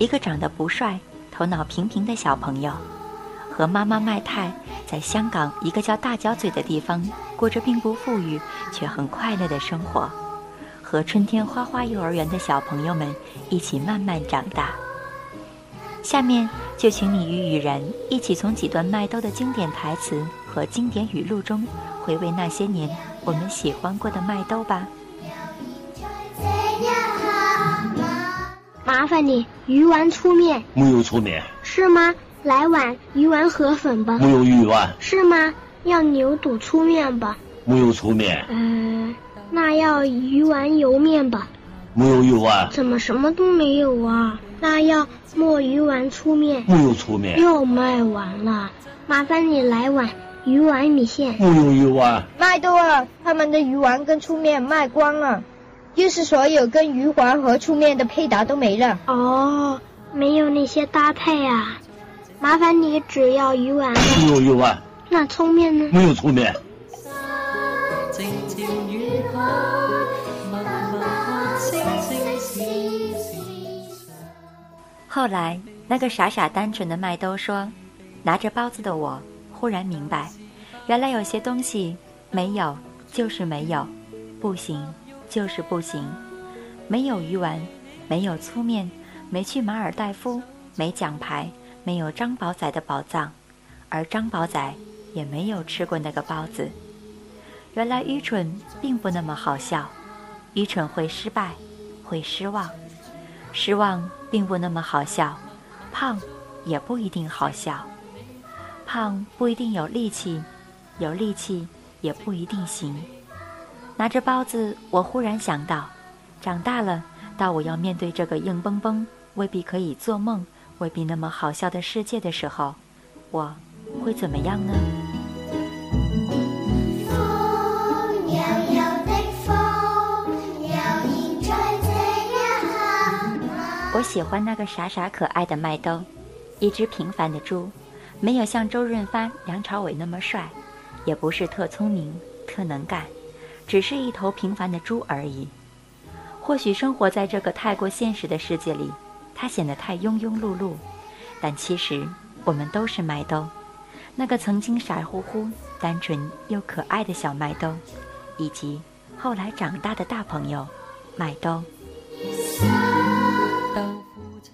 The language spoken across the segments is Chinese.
一个长得不帅、头脑平平的小朋友，和妈妈麦太在香港一个叫大角嘴的地方过着并不富裕却很快乐的生活，和春天花花幼儿园的小朋友们一起慢慢长大。下面就请你与雨然一起从几段麦兜的经典台词和经典语录中，回味那些年我们喜欢过的麦兜吧。麻烦你鱼丸粗面，没有粗面，是吗？来碗鱼丸河粉吧，没有鱼丸，是吗？要牛肚粗面吧，没有粗面，嗯，那要鱼丸油面吧，没有鱼丸，怎么什么都没有啊？那要墨鱼丸粗面，没有粗面，又卖完了，麻烦你来碗鱼丸米线，没有鱼丸，卖多了，他们的鱼丸跟粗面卖光了。就是所有跟鱼丸和粗面的配搭都没了哦，没有那些搭配啊，麻烦你只要鱼丸。没有鱼丸。那粗面呢？没有粗面。后来，那个傻傻单纯的麦兜说：“拿着包子的我，忽然明白，原来有些东西没有就是没有，不行。”就是不行，没有鱼丸，没有粗面，没去马尔代夫，没奖牌，没有张宝仔的宝藏，而张宝仔也没有吃过那个包子。原来愚蠢并不那么好笑，愚蠢会失败，会失望，失望并不那么好笑，胖也不一定好笑，胖不一定有力气，有力气也不一定行。拿着包子，我忽然想到，长大了，到我要面对这个硬邦邦、未必可以做梦、未必那么好笑的世界的时候，我会怎么样呢？我喜欢那个傻傻可爱的麦兜，一只平凡的猪，没有像周润发、梁朝伟那么帅，也不是特聪明、特能干。只是一头平凡的猪而已。或许生活在这个太过现实的世界里，它显得太庸庸碌碌。但其实，我们都是麦兜，那个曾经傻乎乎、单纯又可爱的小麦兜，以及后来长大的大朋友麦兜。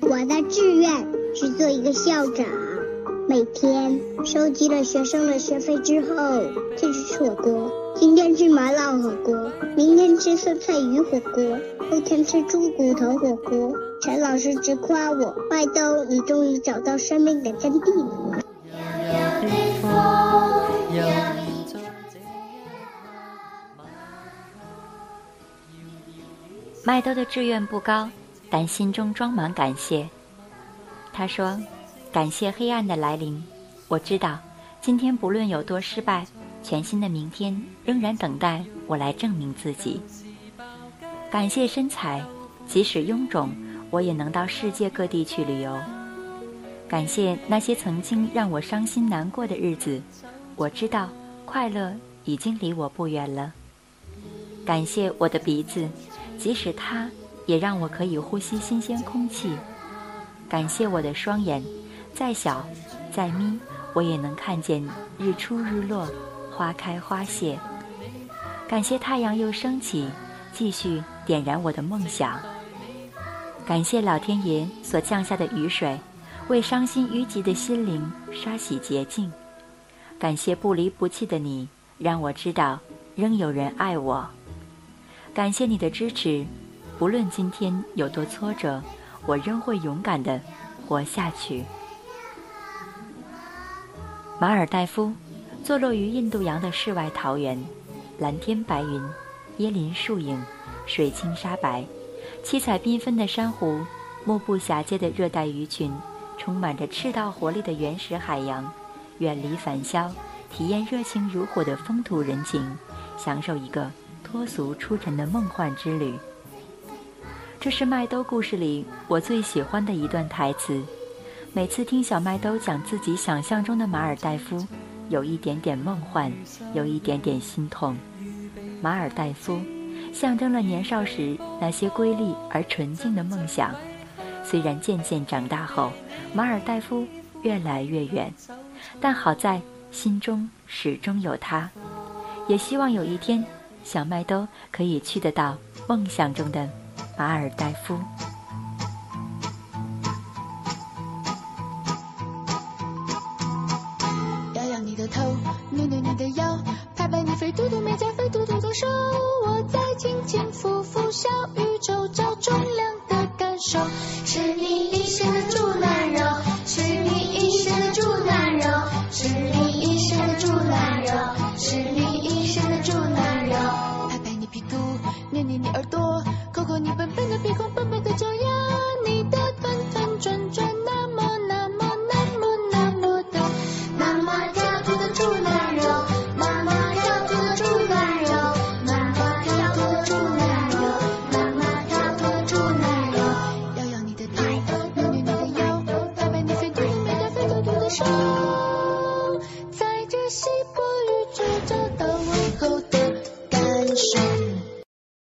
我的志愿是做一个校长，每天收集了学生的学费之后，就去吃火锅。今天吃麻辣火锅，明天吃酸菜鱼火锅，后天吃猪骨头火锅。陈老师直夸我：“麦兜，你终于找到生命的真谛了。”麦兜的志愿不高，但心中装满感谢。他说：“感谢黑暗的来临，我知道，今天不论有多失败。”全新的明天仍然等待我来证明自己。感谢身材，即使臃肿，我也能到世界各地去旅游。感谢那些曾经让我伤心难过的日子，我知道快乐已经离我不远了。感谢我的鼻子，即使它也让我可以呼吸新鲜空气。感谢我的双眼，再小再眯，我也能看见日出日落。花开花谢，感谢太阳又升起，继续点燃我的梦想。感谢老天爷所降下的雨水，为伤心淤积的心灵刷洗洁净。感谢不离不弃的你，让我知道仍有人爱我。感谢你的支持，不论今天有多挫折，我仍会勇敢的活下去。马尔代夫。坐落于印度洋的世外桃源，蓝天白云，椰林树影，水清沙白，七彩缤纷的珊瑚，目不暇接的热带鱼群，充满着赤道活力的原始海洋，远离繁嚣，体验热情如火的风土人情，享受一个脱俗出尘的梦幻之旅。这是麦兜故事里我最喜欢的一段台词。每次听小麦兜讲自己想象中的马尔代夫，有一点点梦幻，有一点点心痛。马尔代夫象征了年少时那些瑰丽而纯净的梦想。虽然渐渐长大后，马尔代夫越来越远，但好在心中始终有他。也希望有一天，小麦兜可以去得到梦想中的马尔代夫。手，我在轻轻抚说。